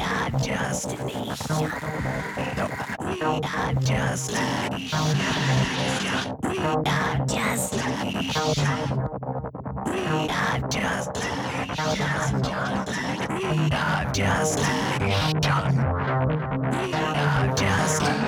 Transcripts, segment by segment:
are just a nation. We're just a nation. We're just a nation. We're just a nation. We're just a nation. We're just a nation.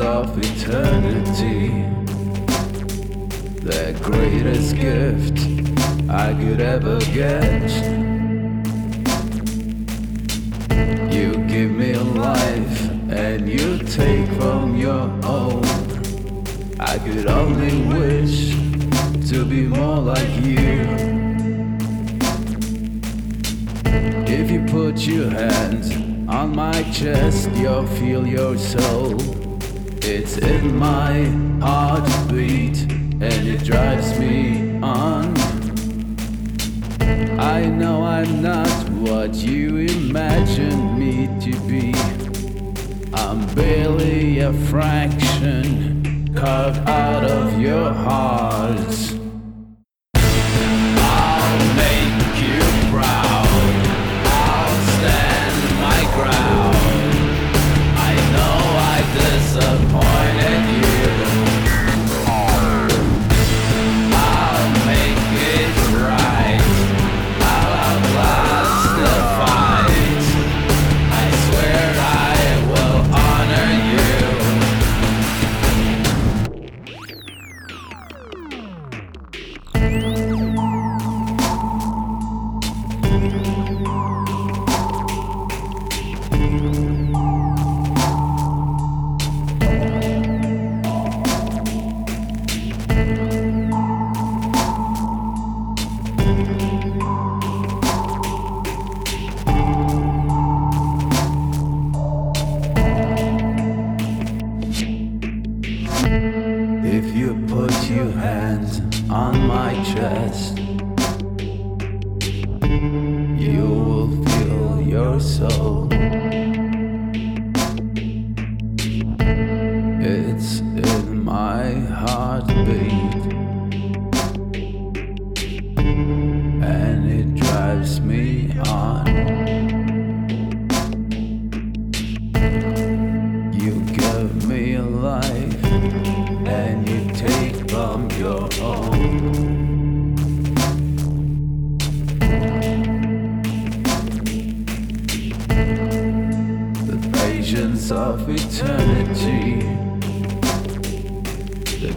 of eternity. The greatest gift I could ever get. You give me life and you take from your own. Could only wish to be more like you. If you put your hands on my chest, you'll feel your soul. It's in my heartbeat and it drives me on. I know I'm not what you imagined me to be. I'm barely a fraction carved out of your heart.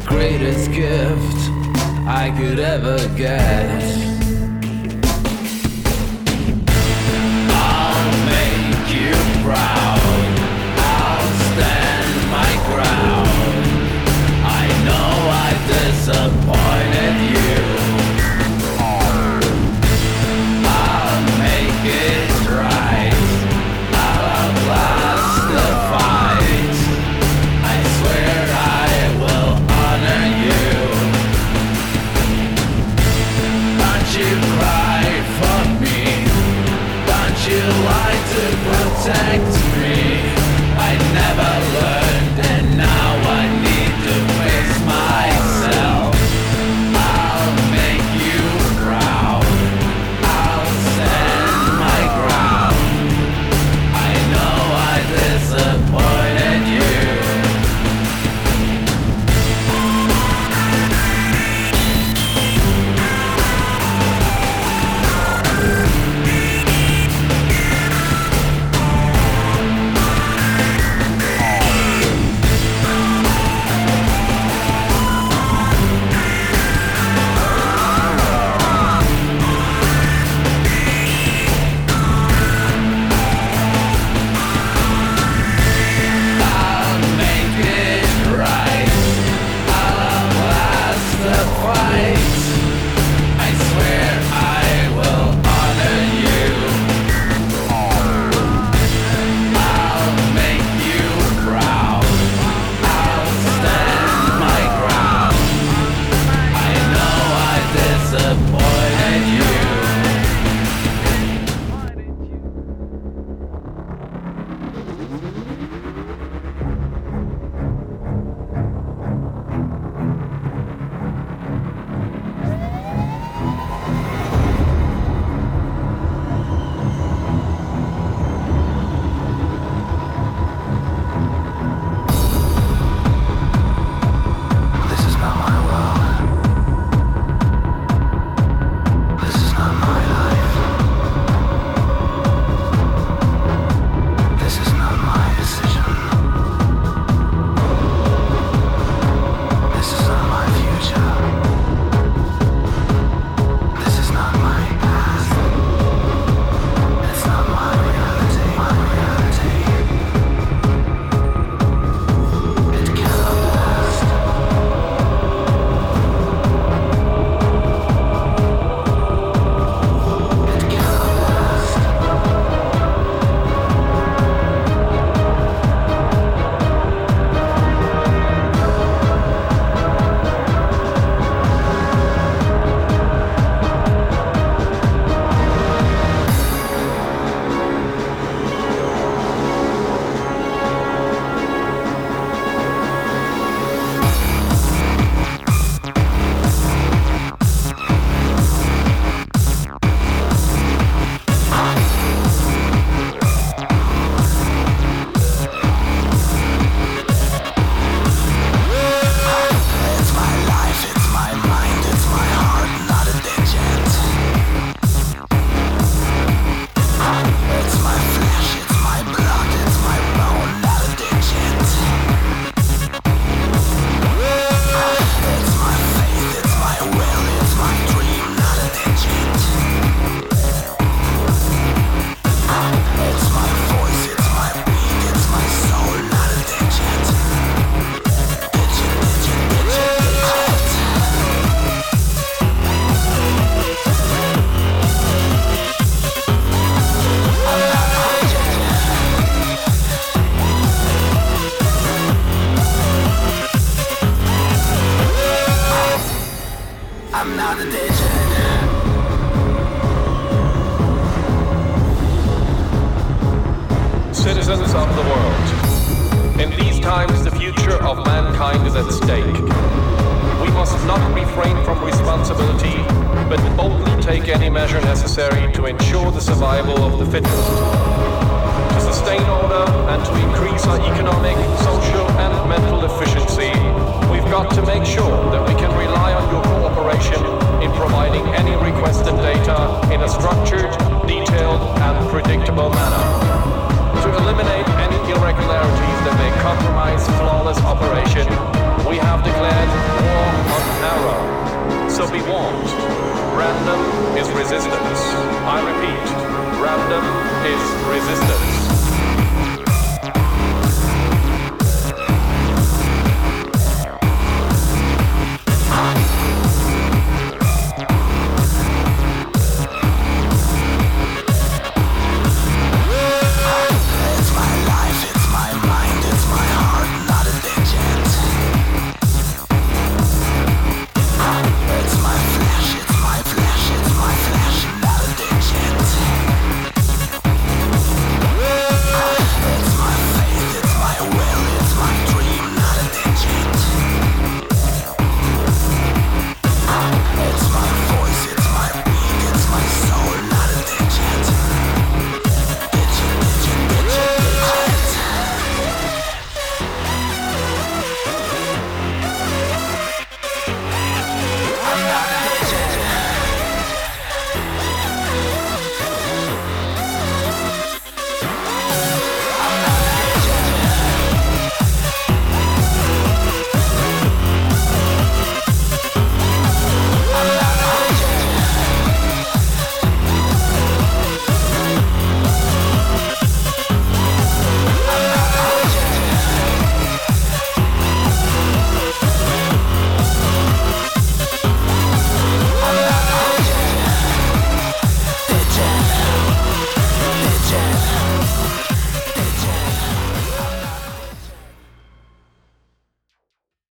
Greatest gift I could ever get. I'll